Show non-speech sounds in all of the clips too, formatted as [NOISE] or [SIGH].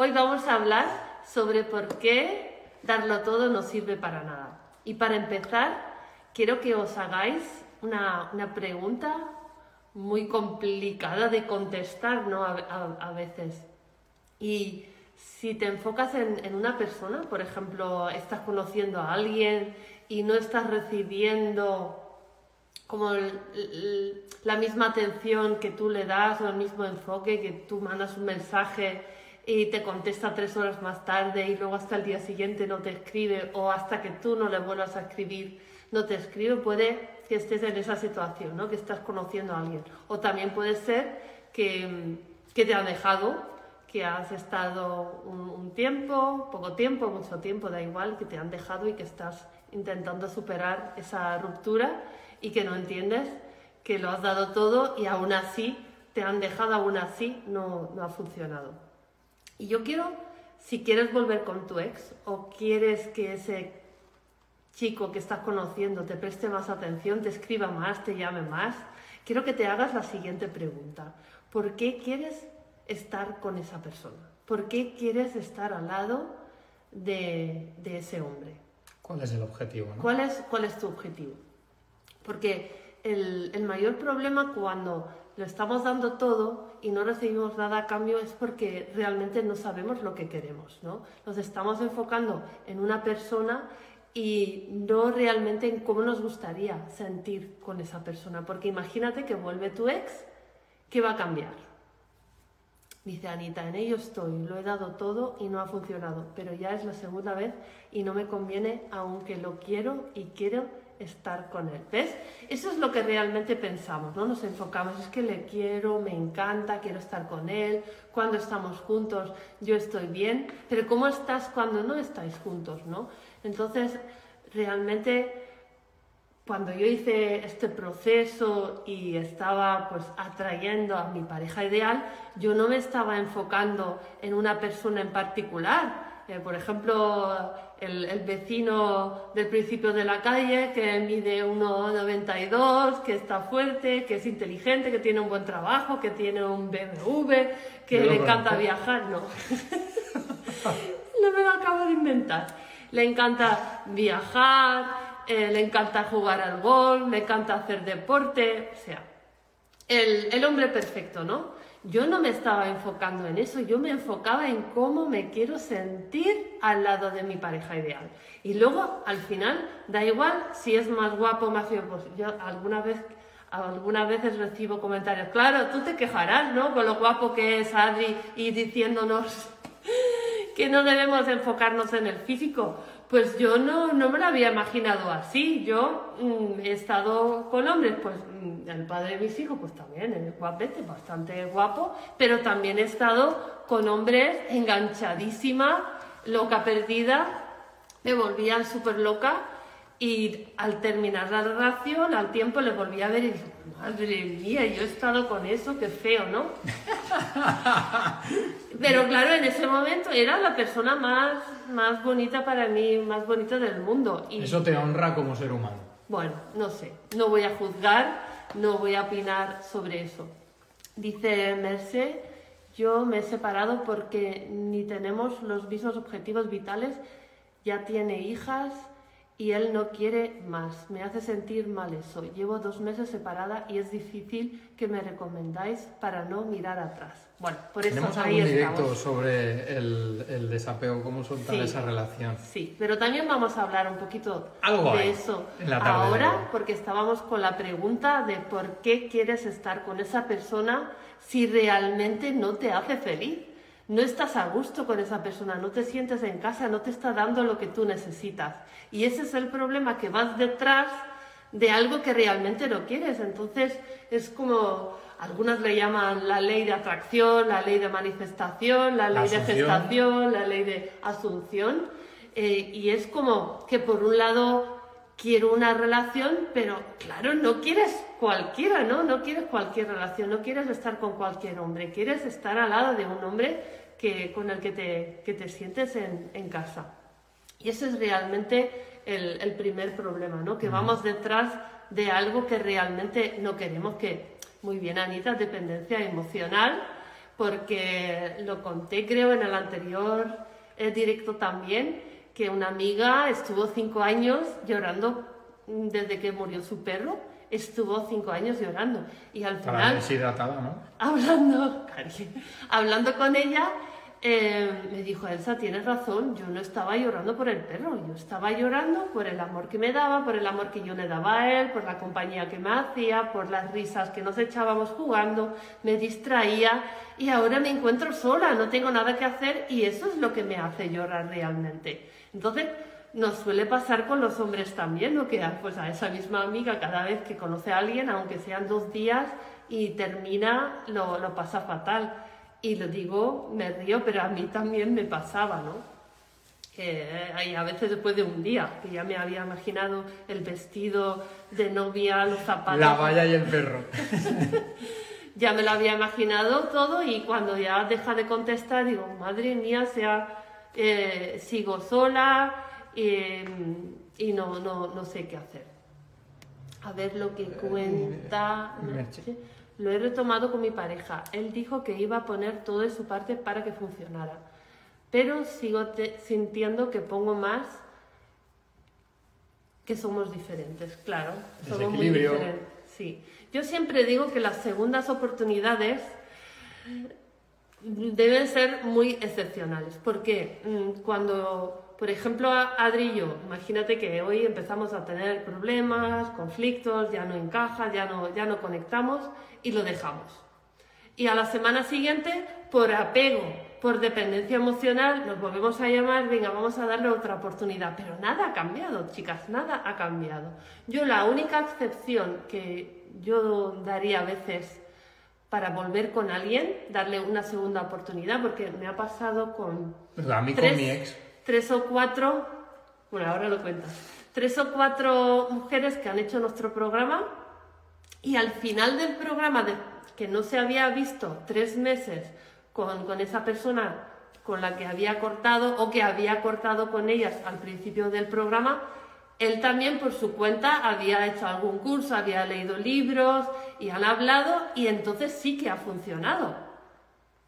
Hoy vamos a hablar sobre por qué darlo todo no sirve para nada. Y para empezar, quiero que os hagáis una, pregunta muy complicada de contestar, ¿no? A, veces. Y si te enfocas en, una persona, por ejemplo, estás conociendo a alguien y no estás recibiendo como la misma atención que tú le das o el mismo enfoque, que tú mandas un mensaje y te contesta tres horas más tarde y luego hasta el día siguiente no te escribe o hasta que tú no le vuelvas a escribir no te escribe, puede que estés en esa situación, ¿no? que estás conociendo a alguien. O también puede ser que, que te ha dejado, que has estado un, un, tiempo, poco tiempo, mucho tiempo, da igual, que te han dejado y que estás intentando superar esa ruptura y que no entiendes que lo has dado todo y aún así te han dejado, aún así no, no ha funcionado. Y yo quiero, si quieres volver con tu ex o quieres que ese chico que estás conociendo te preste más atención, te escriba más, te llame más, quiero que te hagas la siguiente pregunta. ¿Por qué quieres estar con esa persona? ¿Por qué quieres estar al lado de, de ese hombre? ¿Cuál es el objetivo? ¿Cuál, es, ¿Cuál es tu objetivo? Porque el, el mayor problema cuando lo estamos dando todo y no recibimos nada a cambio es porque realmente no sabemos lo que queremos, ¿no? Nos estamos enfocando en una persona y no realmente en cómo nos gustaría sentir con esa persona, porque imagínate que vuelve tu ex, ¿qué va a cambiar? Dice Anita, en ello estoy, lo he dado todo y no ha funcionado, pero ya es la segunda vez y no me conviene, aunque lo quiero y quiero estar con él. ¿Ves? Eso es lo que realmente pensamos, ¿no? Nos enfocamos, es que le quiero, me encanta, quiero estar con él, cuando estamos juntos yo estoy bien, pero ¿cómo estás cuando no estáis juntos, ¿no? Entonces, realmente cuando yo hice este proceso y estaba pues atrayendo a mi pareja ideal, yo no me estaba enfocando en una persona en particular, eh, por ejemplo, el, vecino del principio de la calle que mide 1,92, que está fuerte, que es inteligente, que tiene un buen trabajo, que tiene un BMW, que le encanta viajar. No, [LAUGHS] no me lo acabo de inventar. Le encanta viajar, eh, le encanta jugar al golf, le encanta hacer deporte, o sea, el, el hombre perfecto, ¿no? Yo no me estaba enfocando en eso, yo me enfocaba en cómo me quiero sentir al lado de mi pareja ideal. Y luego, al final, da igual si es más guapo más feo. Pues yo alguna vez, algunas veces recibo comentarios, claro, tú te quejarás, ¿no? Con lo guapo que es Adri y diciéndonos [LAUGHS] que no debemos enfocarnos en el físico. Pues yo no, no me lo había imaginado así. Yo mm, he estado con hombres, pues mm, el padre de mis hijos, pues también es guapete, bastante guapo, pero también he estado con hombres enganchadísima, loca perdida, me volvían súper loca y al terminar la relación, al tiempo le volví a ver y dije, madre mía, yo he estado con eso, qué feo, ¿no? [LAUGHS] Pero claro, en ese momento era la persona más, más bonita para mí, más bonita del mundo. Y, eso te honra como ser humano. Bueno, no sé, no voy a juzgar, no voy a opinar sobre eso. Dice Merce, yo me he separado porque ni tenemos los mismos objetivos vitales, ya tiene hijas, y él no quiere más. Me hace sentir mal eso. Llevo dos meses separada y es difícil que me recomendáis para no mirar atrás. Bueno, por eso Tenemos ahí algún directo sobre el, el, desapego, cómo soltar esa relación. Sí, pero también vamos a hablar un poquito de eso ahora, porque estábamos con la pregunta de por qué quieres estar con esa persona si realmente no te hace feliz no estás a gusto con esa persona, no te sientes en casa, no te está dando lo que tú necesitas. Y ese es el problema, que vas detrás de algo que realmente no quieres. Entonces es como, algunas le llaman la ley de atracción, la ley de manifestación, la ley de gestación, la ley de asunción. Eh, y es como que por un lado quiero una relación, pero claro, no quieres cualquiera, ¿no? No quieres cualquier relación, no quieres estar con cualquier hombre, quieres estar al lado de un hombre que, con el que te, que te sientes en, en, casa. Y ese es realmente el, el primer problema, ¿no? Que vamos detrás de algo que realmente no queremos, que muy bien, Anita, dependencia emocional, porque lo conté creo en el anterior eh, directo también, que una amiga estuvo cinco años llorando desde que murió su perro, estuvo cinco años llorando y al final deshidratada, ¿no? hablando, [LAUGHS] hablando con ella, eh, me dijo, Elsa, tienes razón, yo no estaba llorando por el perro, yo estaba llorando por el amor que me daba, por el amor que yo le daba a él, por la compañía que me hacía, por las risas que nos echábamos jugando, me distraía y ahora me encuentro sola, no tengo nada que hacer y eso es lo que me hace llorar realmente. Entonces, nos suele pasar con los hombres también, ¿no? Que pues a esa misma amiga cada vez que conoce a alguien, aunque sean dos días y termina, lo, lo pasa fatal. Y lo digo, me río, pero a mí también me pasaba, ¿no? Que eh, a veces después de un día, que ya me había imaginado el vestido de novia, los zapatos. La valla y el perro. [LAUGHS] ya me lo había imaginado todo y cuando ya deja de contestar digo, madre mía, sea, eh, sigo sola eh, y no, no, no sé qué hacer. A ver lo que cuenta. Merche. Lo he retomado con mi pareja. Él dijo que iba a poner todo de su parte para que funcionara. Pero sigo te- sintiendo que pongo más que somos diferentes, claro. Somos muy diferentes. Sí. Yo siempre digo que las segundas oportunidades deben ser muy excepcionales. Porque mm, cuando, por ejemplo, Adri y imagínate que hoy empezamos a tener problemas, conflictos, ya no encaja, ya no, ya no conectamos y lo dejamos. Y a la semana siguiente, por apego, por dependencia emocional, nos volvemos a llamar, venga, vamos a darle otra oportunidad. Pero nada ha cambiado, chicas, nada ha cambiado. Yo la única excepción que yo daría a veces para volver con alguien, darle una segunda oportunidad, porque me ha pasado con A mí con tres, mi ex. tres o cuatro, bueno, ahora lo cuentas, tres o cuatro mujeres que han hecho nuestro programa y al final del programa, de, que no se había visto tres meses con, con esa persona con la que había cortado o que había cortado con ellas al principio del programa, él también por su cuenta había hecho algún curso, había leído libros y han hablado y entonces sí que ha funcionado.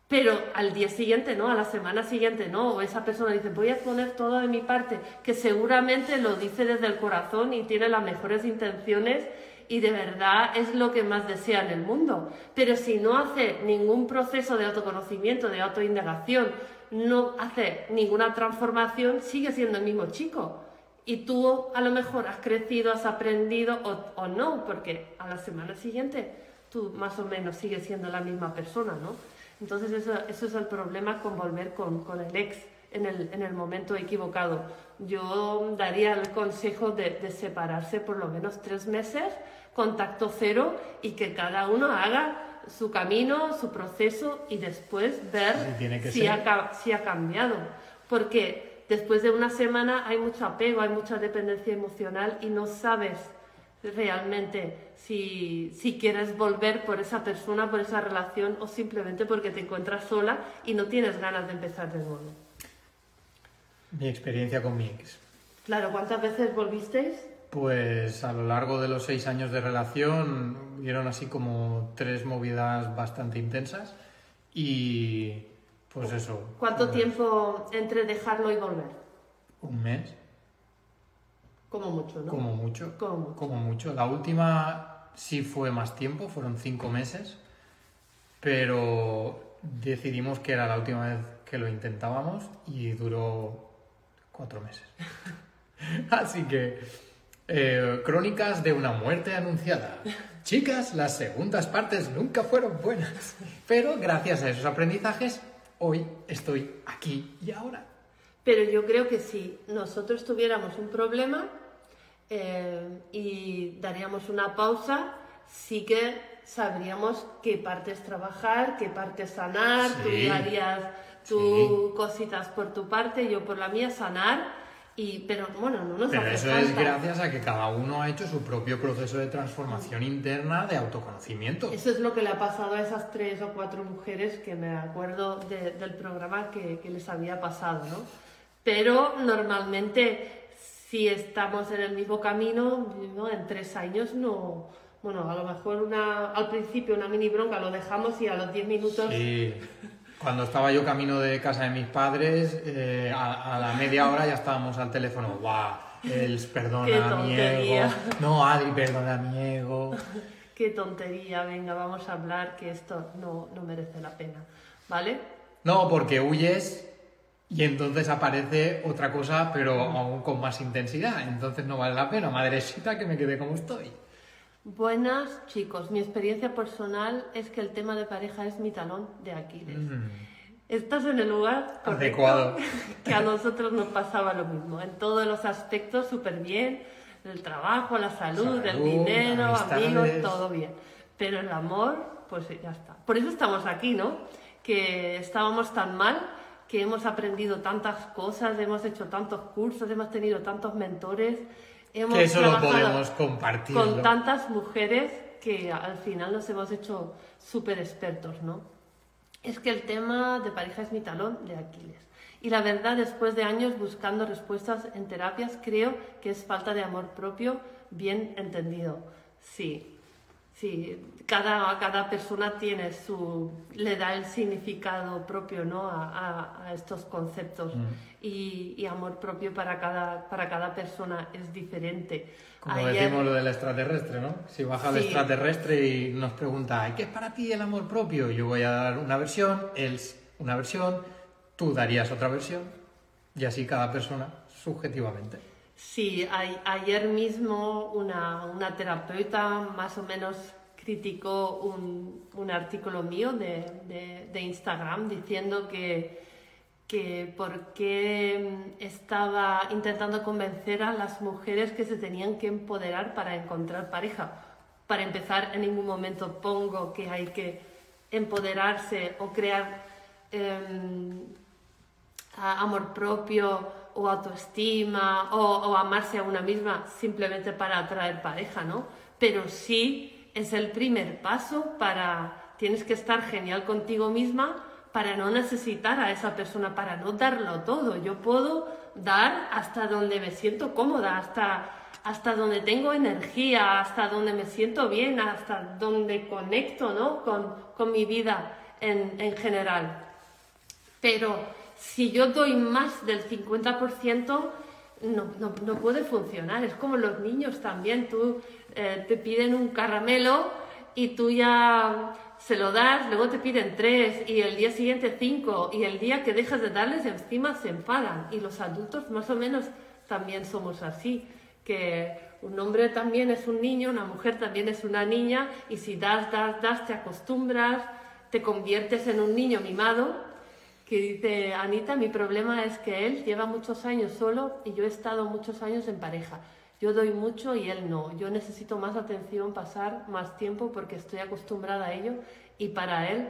Pero al día siguiente no, a la semana siguiente no, o esa persona dice, voy a poner todo de mi parte, que seguramente lo dice desde el corazón y tiene las mejores intenciones y de verdad es lo que más desea en el mundo. Pero si no hace ningún proceso de autoconocimiento, de autoindagación, no hace ninguna transformación, sigue siendo el mismo chico. Y tú a lo mejor has crecido, has aprendido o, o no, porque a la semana siguiente tú más o menos sigues siendo la misma persona, ¿no? Entonces eso, eso es el problema con volver con, con el ex en el, en el momento equivocado. Yo daría el consejo de, de separarse por lo menos tres meses, contacto cero y que cada uno haga su camino, su proceso y después ver Sí, si, ha, si ha cambiado. Porque después de una semana hay mucho apego, hay mucha dependencia emocional y no sabes realmente si, si quieres volver por esa persona, por esa relación o simplemente porque te encuentras sola y no tienes ganas de empezar de nuevo. Mi experiencia con mi ex. Claro, ¿cuántas veces volvisteis? Pues a lo largo de los seis años de relación hubieron así como tres movidas bastante intensas y pues eso. ¿Cuánto pues, tiempo entre dejarlo y volver? Un mes, Como mucho, ¿no? como mucho. Como mucho. Como mucho. La última sí fue más tiempo, fueron cinco meses, pero decidimos que era la última vez que lo intentábamos y duró cuatro meses. [LAUGHS] Así que, eh, crónicas de una muerte anunciada. Chicas, las segundas partes nunca fueron buenas, [LAUGHS] pero gracias a esos aprendizajes, hoy estoy aquí y ahora. Pero yo creo que si nosotros tuviéramos un problema eh, y daríamos una pausa, sí que sabríamos qué partes trabajar, qué partes sanar, tú Sí. harías tú cositas por tu parte, yo por la mía sanar, y, pero bueno, no nos Pero eso es gracias a que cada uno ha hecho su propio proceso de transformación interna de autoconocimiento. Eso es lo que le ha pasado a esas tres o cuatro mujeres que me acuerdo de- del programa que, que les había pasado, ¿no? Pero normalmente, si estamos en el mismo camino, ¿no? en tres años no, Bueno, a lo mejor una, al principio una mini bronca lo dejamos y a los 10 minutos... Sí. [LAUGHS] Cuando estaba yo camino de casa de mis padres, eh, a, a la media hora ya estábamos al teléfono. ¡Guau! El perdona mi ego. No, Adri, perdona mi ego. [LAUGHS] Qué tontería, venga, vamos a hablar que esto no, no merece la pena, ¿vale? No, porque huyes y entonces aparece otra cosa, pero aún con más intensidad. Entonces no vale la pena, madrecita, que me quede como estoy. Buenas chicos, mi experiencia personal es que el tema de pareja es mi talón de Aquiles. Mm, Estás en el lugar Adecuado. [LAUGHS] que a nosotros nos pasaba lo mismo, en todos los aspectos súper bien, el trabajo, la salud, el Salud, dinero, amistades. amigos, todo bien. Pero el amor, pues ya está. Por eso estamos aquí, ¿no? Que estábamos tan mal, que hemos aprendido tantas cosas, hemos hecho tantos cursos, hemos tenido tantos mentores, hemos Que eso lo podemos compartir. con tantas mujeres que al final nos hemos hecho súper expertos, ¿no? Es que el tema de pareja es mi talón de Aquiles. Y la verdad, después de años buscando respuestas en terapias, creo que es falta de amor propio bien entendido. Sí, sí, cada, cada persona tiene su, le da el significado propio ¿no? a, a- a estos conceptos. Mm. Y, y amor propio para cada, para cada persona es diferente. Como Ayer- decimos lo del extraterrestre, ¿no? Si baja el Sí. extraterrestre y nos pregunta, ¿y qué es para ti el amor propio? Yo voy a dar una versión, él una versión, tú darías otra versión, y así cada persona subjetivamente. Sí, ayer mismo una, una terapeuta más o menos criticó un, un artículo mío de, de- Instagram diciendo que, que por qué estaba intentando convencer a las mujeres que se tenían que empoderar para encontrar pareja. Para empezar, en ningún momento pongo que hay que empoderarse o crear em, amor propio o autoestima o, o amarse a una misma simplemente para atraer pareja, ¿no? Pero sí es el primer paso para, tienes que estar genial contigo misma para no necesitar a esa persona, para no darlo todo. Yo puedo dar hasta donde me siento cómoda, hasta, hasta donde tengo energía, hasta donde me siento bien, hasta donde conecto, ¿no? Con, con mi vida en, en general. Pero si yo doy más del 50%, no, no, no puede funcionar. Es como los niños también. Tú eh, te piden un caramelo y tú ya se lo das, luego te piden tres y el día siguiente cinco y el día que dejas de darles encima se enfadan. Y los adultos más o menos también somos así. Que un hombre también es un niño, una mujer también es una niña y si das, das, das, te acostumbras, te conviertes en un niño mimado que dice, Anita, mi problema es que él lleva muchos años solo y yo he estado muchos años en pareja. Yo doy mucho y él no. Yo necesito más atención, pasar más tiempo porque estoy acostumbrada a ello y para él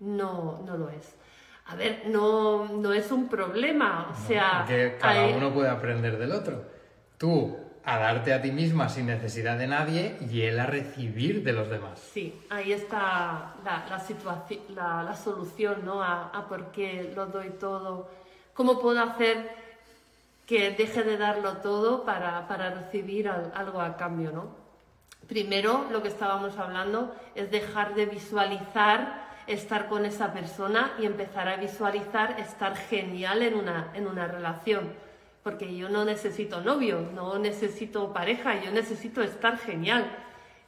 no, no lo es. A ver, no, no es un problema. O sea, Porque cada uno puede aprender del otro. Tú a darte a ti misma sin necesidad de nadie y él a recibir de los demás. Sí, ahí está la, la, situaci- la, la solución ¿no? a, a por qué lo doy todo. ¿Cómo puedo hacer que deje de darlo todo para, para recibir al- algo a cambio? ¿no? Primero, lo que estábamos hablando es dejar de visualizar estar con esa persona y empezar a visualizar estar genial en una, en una relación. Porque yo no necesito novio, no necesito pareja, yo necesito estar genial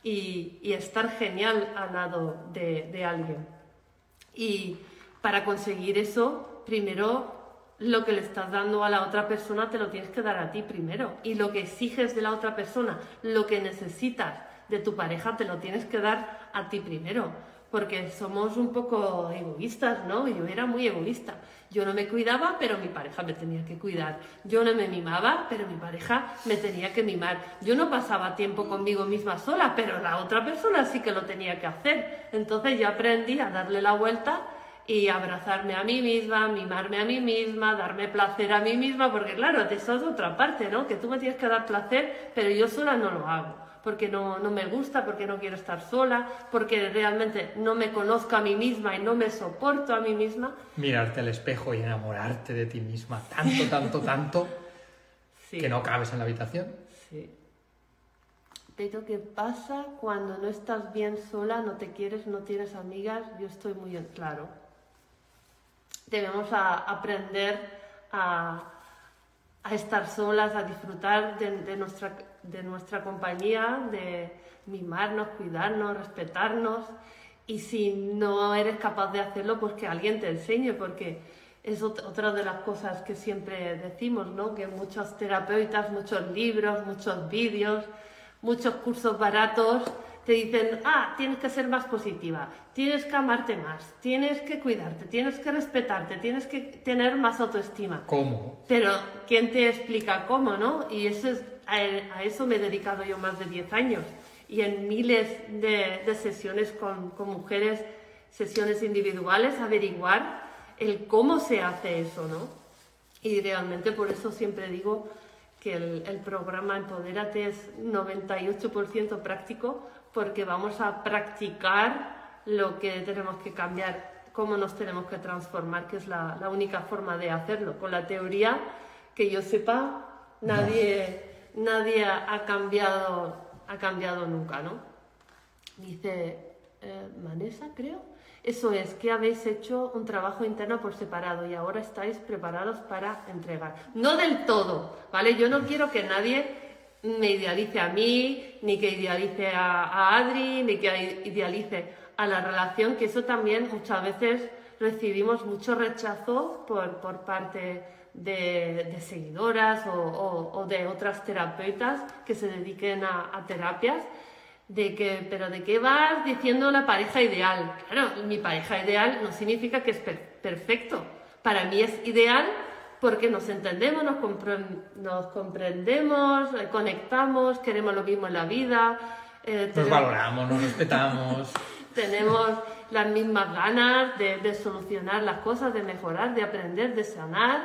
y, estar genial al lado de, de alguien. Y para conseguir eso, primero lo que le estás dando a la otra persona te lo tienes que dar a ti primero. Y lo que exiges de la otra persona, lo que necesitas de tu pareja, te lo tienes que dar a ti primero. Porque somos un poco egoístas, ¿no? Yo era muy egoísta. Yo no me cuidaba, pero mi pareja me tenía que cuidar. Yo no me mimaba, pero mi pareja me tenía que mimar. Yo no pasaba tiempo conmigo misma sola, pero la otra persona sí que lo tenía que hacer. Entonces yo aprendí a darle la vuelta y abrazarme a mí misma, mimarme a mí misma, darme placer a mí misma, porque claro, eso es otra parte, ¿no? Que tú me tienes que dar placer, pero yo sola no lo hago, porque no, no me gusta, porque no quiero estar sola, porque realmente no me conozco a mí misma y no me soporto a mí misma. Mirarte al espejo y enamorarte de ti misma tanto, tanto, [LAUGHS] tanto Sí. que no cabes en la habitación. Sí. pero ¿qué pasa cuando no estás bien sola, no te quieres, no tienes amigas? Yo estoy muy en claro. Debemos a- aprender a, a estar solas, a disfrutar de, nuestra, de nuestra compañía, de mimarnos, cuidarnos, respetarnos. Y si no eres capaz de hacerlo, pues que alguien te enseñe, porque es ot- otra de las cosas que siempre decimos, ¿no? Que muchos terapeutas, muchos libros, muchos vídeos, muchos cursos baratos te dicen, ah, tienes que ser más positiva, tienes que amarte más, tienes que cuidarte, tienes que respetarte, tienes que tener más autoestima. ¿Cómo? Pero, ¿quién te explica cómo, no? Y eso es, a, eso me he dedicado yo más de 10 años. Y en miles de, de sesiones con, con mujeres, sesiones individuales, averiguar el cómo se hace eso, ¿no? Y realmente por eso siempre digo que el, el programa Empodérate es 98% práctico, porque vamos a practicar lo que tenemos que cambiar, cómo nos tenemos que transformar, que es la, la única forma de hacerlo. Con la teoría, que yo sepa, nadie, nadie ha cambiado, ha cambiado nunca, ¿no? Dice eh, Vanessa, creo. Eso es, que habéis hecho un trabajo interno por separado y ahora estáis preparados para entregar. No del todo, ¿vale? Yo no quiero que nadie me idealice a mí, ni que idealice a, a Adri, ni que idealice a la relación, que eso también muchas veces recibimos mucho rechazo por, por parte de, de seguidoras o, o- o de otras terapeutas que se dediquen a, a terapias de que, pero ¿de qué vas diciendo la pareja ideal? Claro, mi pareja ideal no significa que es per- perfecto. Para mí es ideal porque nos entendemos, nos, compre- nos comprendemos, conectamos, queremos lo mismo en la vida. eh, Nos tenemos- valoramos, nos respetamos. [LAUGHS] tenemos las mismas ganas de, de solucionar las cosas, de mejorar, de aprender, de sanar.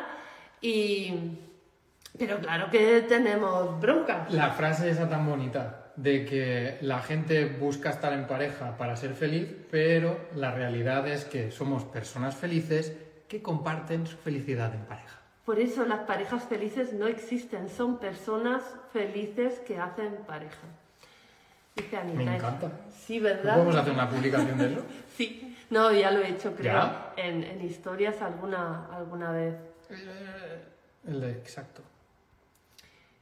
Y... Pero claro que tenemos broncas. La frase esa tan bonita de que la gente busca estar en pareja para ser feliz, pero la realidad es que somos personas felices que comparten su felicidad en pareja. Por eso las parejas felices no existen, son personas felices que hacen pareja. Dice Anita. Me encanta. Sí, ¿No ¿verdad? podemos hacer una publicación de eso? [LAUGHS] Sí. No, ya lo he hecho, creo, ¿Ya? en, en historias alguna, alguna vez. El de exacto.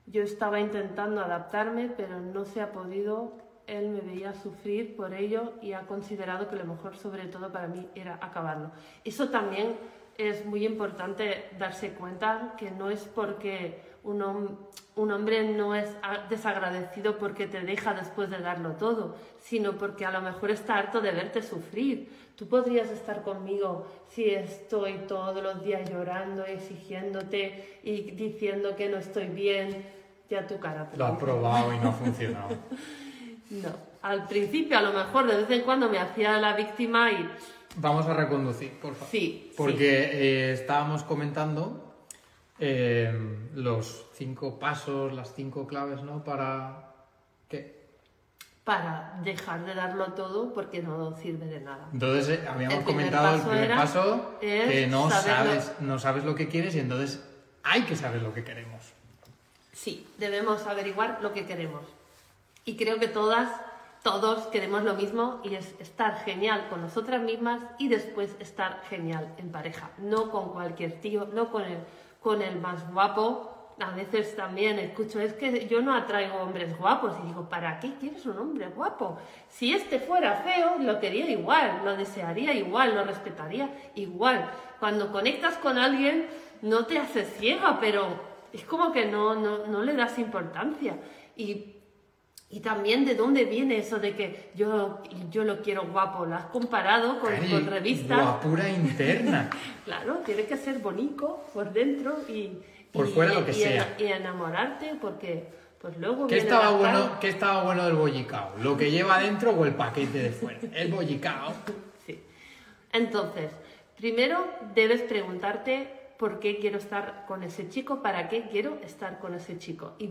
Yo estaba intentando adaptarme, pero no se ha podido. Él me veía sufrir por ello y ha considerado que lo mejor, sobre todo para mí, era acabarlo. Eso también es muy importante darse cuenta que no es porque un, hom- un hombre no es desagradecido porque te deja después de darlo todo, sino porque a lo mejor está harto de verte sufrir. Tú podrías estar conmigo si estoy todos los días llorando, exigiéndote y diciendo que no estoy bien, ya tu cara. Lo ha dice. probado y no ha [LAUGHS] funcionado. No, al principio a lo mejor de vez en cuando me hacía la víctima y Vamos a reconducir, por favor. sí, Porque eh, estábamos comentando eh, los cinco pasos, las cinco claves, ¿no? Para que... para dejar de darlo todo porque no sirve de nada. Entonces eh, habíamos El comentado el primer paso que no sabes, no sabes lo que quieres y entonces hay que saber lo que queremos. Sí, debemos averiguar lo que queremos. Y creo que todas, todos queremos lo mismo y es estar genial con nosotras mismas y después estar genial en pareja. No con cualquier tío, no con el, con el más guapo. A veces también escucho, es que yo no atraigo hombres guapos y digo, ¿para qué quieres un hombre guapo? Si este fuera feo, lo quería igual, lo desearía igual, lo respetaría igual. Cuando conectas con alguien, no te haces ciega, pero es como que no, no, no le das importancia. Y, y también de dónde viene eso de que yo, yo lo quiero guapo. ¿Lo has comparado con, Cari, con revistas? Guapura interna. [LAUGHS] Claro, tiene que ser bonito por dentro y, Por y- fuera lo que y- sea. y enamorarte porque pues luego ¿Qué estaba, bueno. ¿Qué estaba bueno del bollicao? ¿Lo que lleva dentro o el paquete de fuera? [LAUGHS] El bollicao. [LAUGHS] Sí. Entonces, primero debes preguntarte por qué quiero estar con ese chico, para qué quiero estar con ese chico y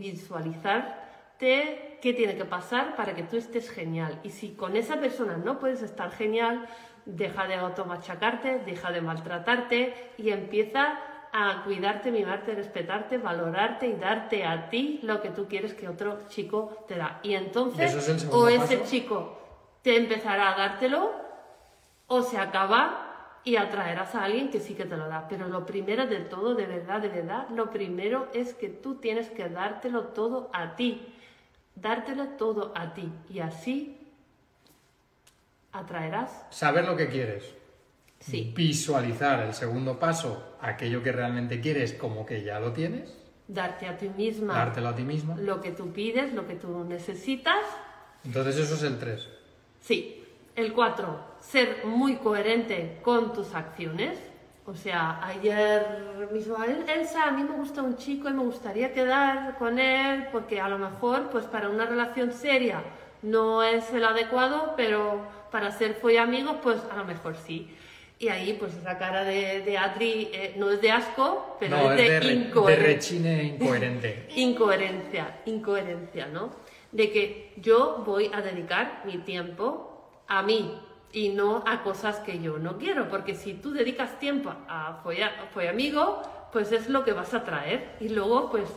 qué tiene que pasar para que tú estés genial. Y si con esa persona no puedes estar genial, deja de automachacarte, deja de maltratarte y empieza a cuidarte, mimarte, respetarte, valorarte y darte a ti lo que tú quieres que otro chico te da. Y entonces, ¿Eso es el segundo o ese paso? chico te empezará a dártelo, o se acaba y atraerás a alguien que sí que te lo da. Pero lo primero de todo, de verdad, de verdad, lo primero es que tú tienes que dártelo todo a ti. Dártelo todo a ti. Y así atraerás. Saber lo que quieres. Sí. Visualizar el segundo paso, aquello que realmente quieres como que ya lo tienes. Darte a ti misma Dártelo a ti misma. lo que tú pides, lo que tú necesitas. Entonces eso es el 3. Sí. El 4, ser muy coherente con tus acciones. O sea, ayer mismo, "El- Elsa, a mí me gusta un chico y me gustaría quedar con él porque a lo mejor, pues para una relación seria no es el adecuado, pero para ser fue amigos, pues a lo mejor sí. Y ahí, pues esa cara de, de Adri eh, no es de asco, pero No, es es de, de, re- de incoherencia. rechine incoherente. [LAUGHS] Incoherencia, incoherencia, ¿no? De que yo voy a dedicar mi tiempo a mí y no a cosas que yo no quiero, porque si tú dedicas tiempo a follar, amigo, pues es lo que vas a traer. Y luego, pues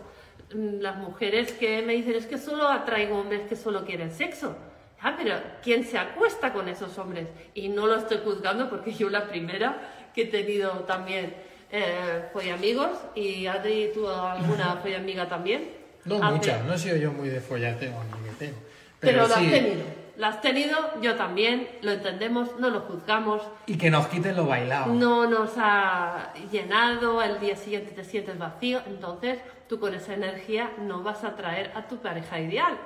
mm, las mujeres que me dicen es que solo atraigo hombres que solo quieren sexo. Ah, pero ¿quién se acuesta con esos hombres? Y no lo estoy juzgando porque yo la primera que he tenido también eh, fue amigos y Adri, ¿tú alguna [LAUGHS] fue amiga también? No Hace- muchas, no he sido yo muy de follateo ni meteo. Pero, Pero, lo sí, has tenido. Lo has tenido, yo también, lo entendemos, no lo juzgamos, y que nos quiten lo bailado. no nos ha llenado, el día siguiente te sientes vacío, entonces tú con esa energía no vas a atraer a tu pareja ideal.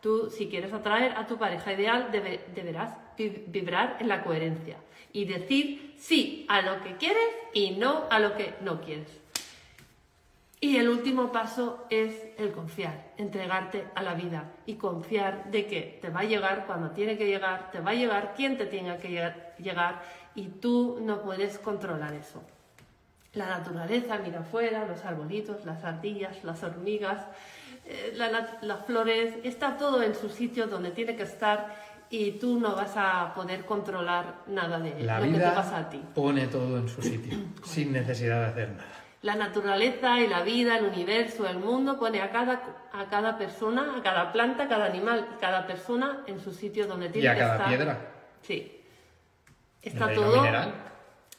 Tú, si quieres atraer a tu pareja ideal, debe- deberás vi- vibrar en la coherencia y decir sí a lo que quieres y no a lo que no quieres. Y el último paso es el confiar, entregarte a la vida y confiar de que te va a llegar cuando tiene que llegar, te va a llegar quien te tenga que llegar, llegar y tú no puedes controlar eso. La naturaleza, mira afuera, los arbolitos, las ardillas, las hormigas, eh, la las flores, está todo en su sitio donde tiene que estar y tú no vas a poder controlar nada de La lo que te pasa a ti. pone todo en su sitio, sin necesidad de hacer nada. La naturaleza y la vida, el universo, el mundo pone a cada, a cada persona, a cada planta, a cada animal, cada persona en su sitio donde tiene Y a que cada estar. piedra. Sí. Está todo, mineral,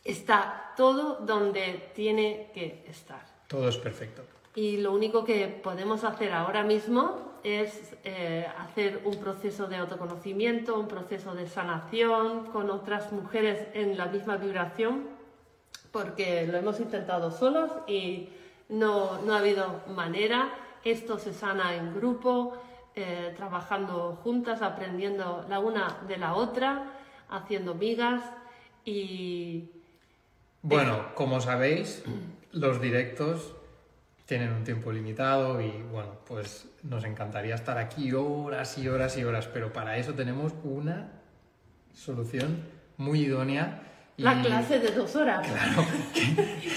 está todo donde tiene que estar. todo es perfecto. Y lo único que podemos hacer ahora mismo es eh, hacer un proceso de autoconocimiento, un proceso de sanación con otras mujeres en la misma vibración, porque lo hemos intentado solos y no, no ha habido manera. Esto se sana en grupo, eh, trabajando juntas, aprendiendo la una de la otra, haciendo migas y Bueno, como sabéis, los directos tienen un tiempo limitado y bueno, pues nos encantaría estar aquí horas y horas y horas, pero para eso tenemos una solución muy idónea. La clase de dos horas. Claro,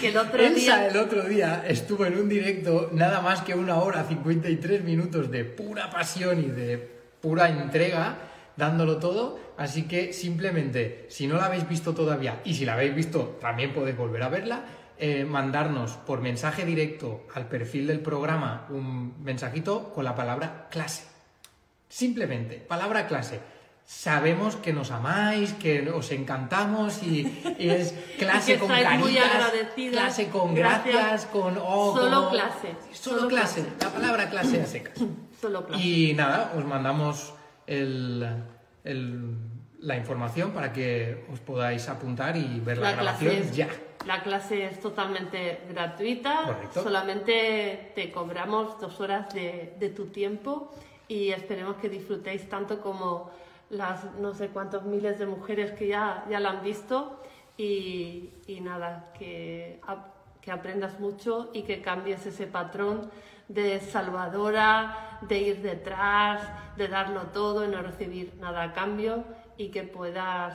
Que [LAUGHS] el otro Elsa día el otro día estuvo en un directo nada más que una hora, 53 minutos de pura pasión y de pura entrega, dándolo todo. Así que simplemente, si no la habéis visto todavía y si la habéis visto, también podéis volver a verla. eh, mandarnos por mensaje directo al perfil del programa un mensajito con la palabra clase. Simplemente, palabra clase. Sabemos que nos amáis, que os encantamos y, y es [LAUGHS] clase Y con caritas, muy clase con Gracias. gracias, con oh, Solo como- clase, Solo, solo clase, clase. la palabra clase a secas. [LAUGHS] solo clase. Y nada, os mandamos el, el- la información para que os podáis apuntar y ver la, grabación es, ya. la clase es totalmente gratuita, Correcto. solamente te cobramos dos horas de, de tu tiempo y esperemos que disfrutéis tanto como las no sé cuántos miles de mujeres que ya, ya la han visto y, y nada, que, que aprendas mucho y que cambies ese patrón de salvadora, de ir detrás, de darlo todo y no recibir nada a cambio y que puedas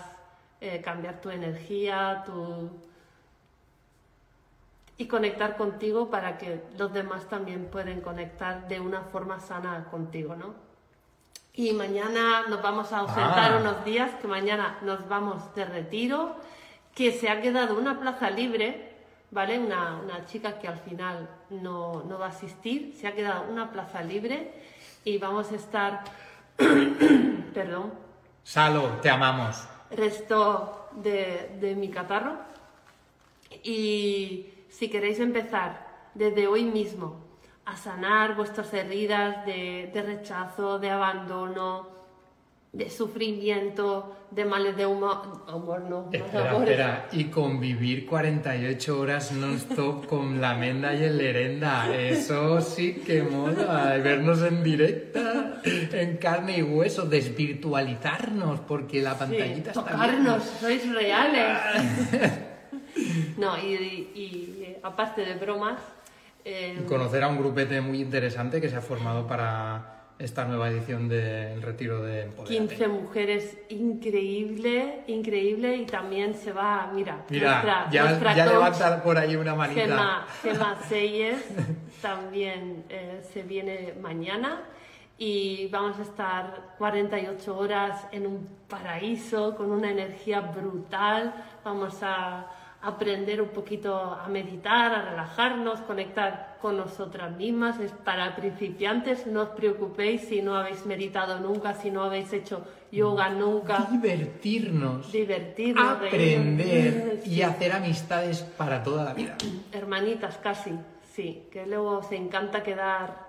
eh, cambiar tu energía, tu, y conectar contigo para que los demás también pueden conectar de una forma sana contigo, ¿no? Y mañana nos vamos a ausentar Ah. unos días, que mañana nos vamos de retiro, que se ha quedado una plaza libre, ¿vale? Una, una chica que al final no, no va a asistir, se ha quedado una plaza libre y vamos a estar, [COUGHS] perdón, Salo, te amamos. resto de, de mi catarro. Y si queréis empezar desde hoy mismo a sanar vuestras heridas de, de rechazo, de abandono, de sufrimiento, de males de humor, humor no, Espera, espera. Y convivir 48 horas non-stop con la Menda y el Lerenda. Eso sí que mola. Vernos en directa, en carne y hueso, desvirtualizarnos, porque la Sí, pantallita está tocarnos, sois reales. [LAUGHS] no, y, y- y, eh, aparte de bromas, eh. Conocer a un grupete muy interesante que se ha formado para esta nueva edición del Retiro de Empoderate. 15 mujeres, increíble, increíble, y también se va, mira, Mira, nuestra, ya, nuestra ya levanta por ahí una manita. Gema, Gema [LAUGHS] Seyes, también eh, se viene mañana y vamos a estar 48 horas en un paraíso con una energía brutal. Vamos a aprender un poquito a meditar, a relajarnos, conectar con nosotras mismas. Es para principiantes, no os preocupéis si no habéis meditado nunca, si no habéis hecho yoga nunca. Divertirnos, Divertirnos, aprender y hacer amistades para toda la vida. Hermanitas, casi, sí, que luego os encanta quedar.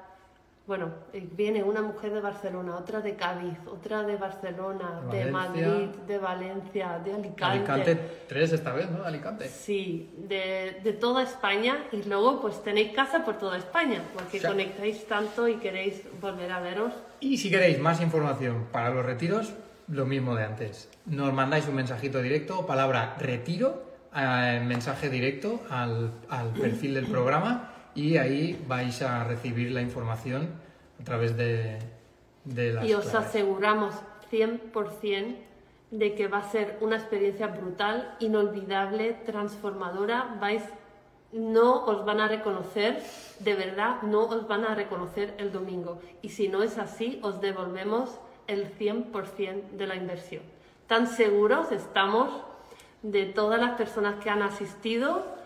Bueno, eh, viene una mujer de Barcelona, otra de Cádiz, otra de Barcelona, De. Madrid, de Valencia, de Alicante. Alicante 3 esta vez, ¿no? Alicante. Sí, de, de toda España y luego pues tenéis casa por toda España, porque Sí. conectáis tanto y queréis volver a veros. Y si queréis más información para los retiros, lo mismo de antes. Nos mandáis un mensajito directo, palabra retiro, eh, mensaje directo al, al perfil del programa y ahí vais a recibir la información a través de, de las Y os claves. aseguramos 100% de que va a ser una experiencia brutal, inolvidable, transformadora. Vais, no os van a reconocer, de verdad, no os van a reconocer el domingo. Y si no es así, os devolvemos el 100% de la inversión. Tan seguros estamos de todas las personas que han asistido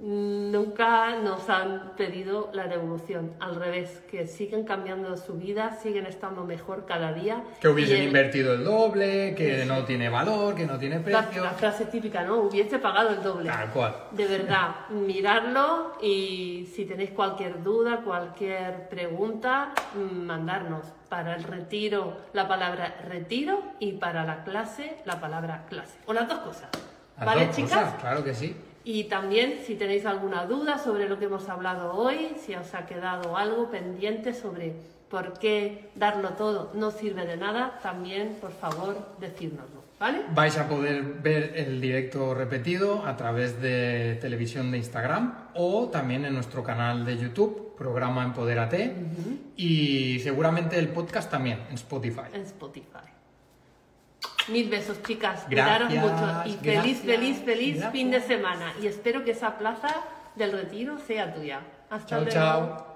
nunca nos han pedido la devolución. Al revés, que siguen cambiando su vida, siguen estando mejor cada día. Que hubiesen el- invertido el doble, que no tiene valor, que no tiene La, precio. la frase típica, ¿no? Hubiese pagado el doble. Tal cual. De verdad, miradlo y si tenéis cualquier duda, cualquier pregunta, mandarnos. Para el retiro, la palabra retiro y para la clase, la palabra clase. O las dos cosas. Las ¿Vale, dos chicas? cosas, claro que sí. Y también si tenéis alguna duda sobre lo que hemos hablado hoy, si os ha quedado algo pendiente sobre por qué darlo todo no sirve de nada, también por favor decírnoslo, ¿vale? Vais a poder ver el directo repetido a través de televisión de Instagram o también en nuestro canal de YouTube, programa Empodérate, y seguramente el podcast también en Spotify. En Spotify. Mil besos, chicas. Gracias, Cuidaros mucho y feliz, feliz, feliz gracias. fin de semana. Y espero que esa plaza del retiro sea tuya. Hasta Chao, luego. chao.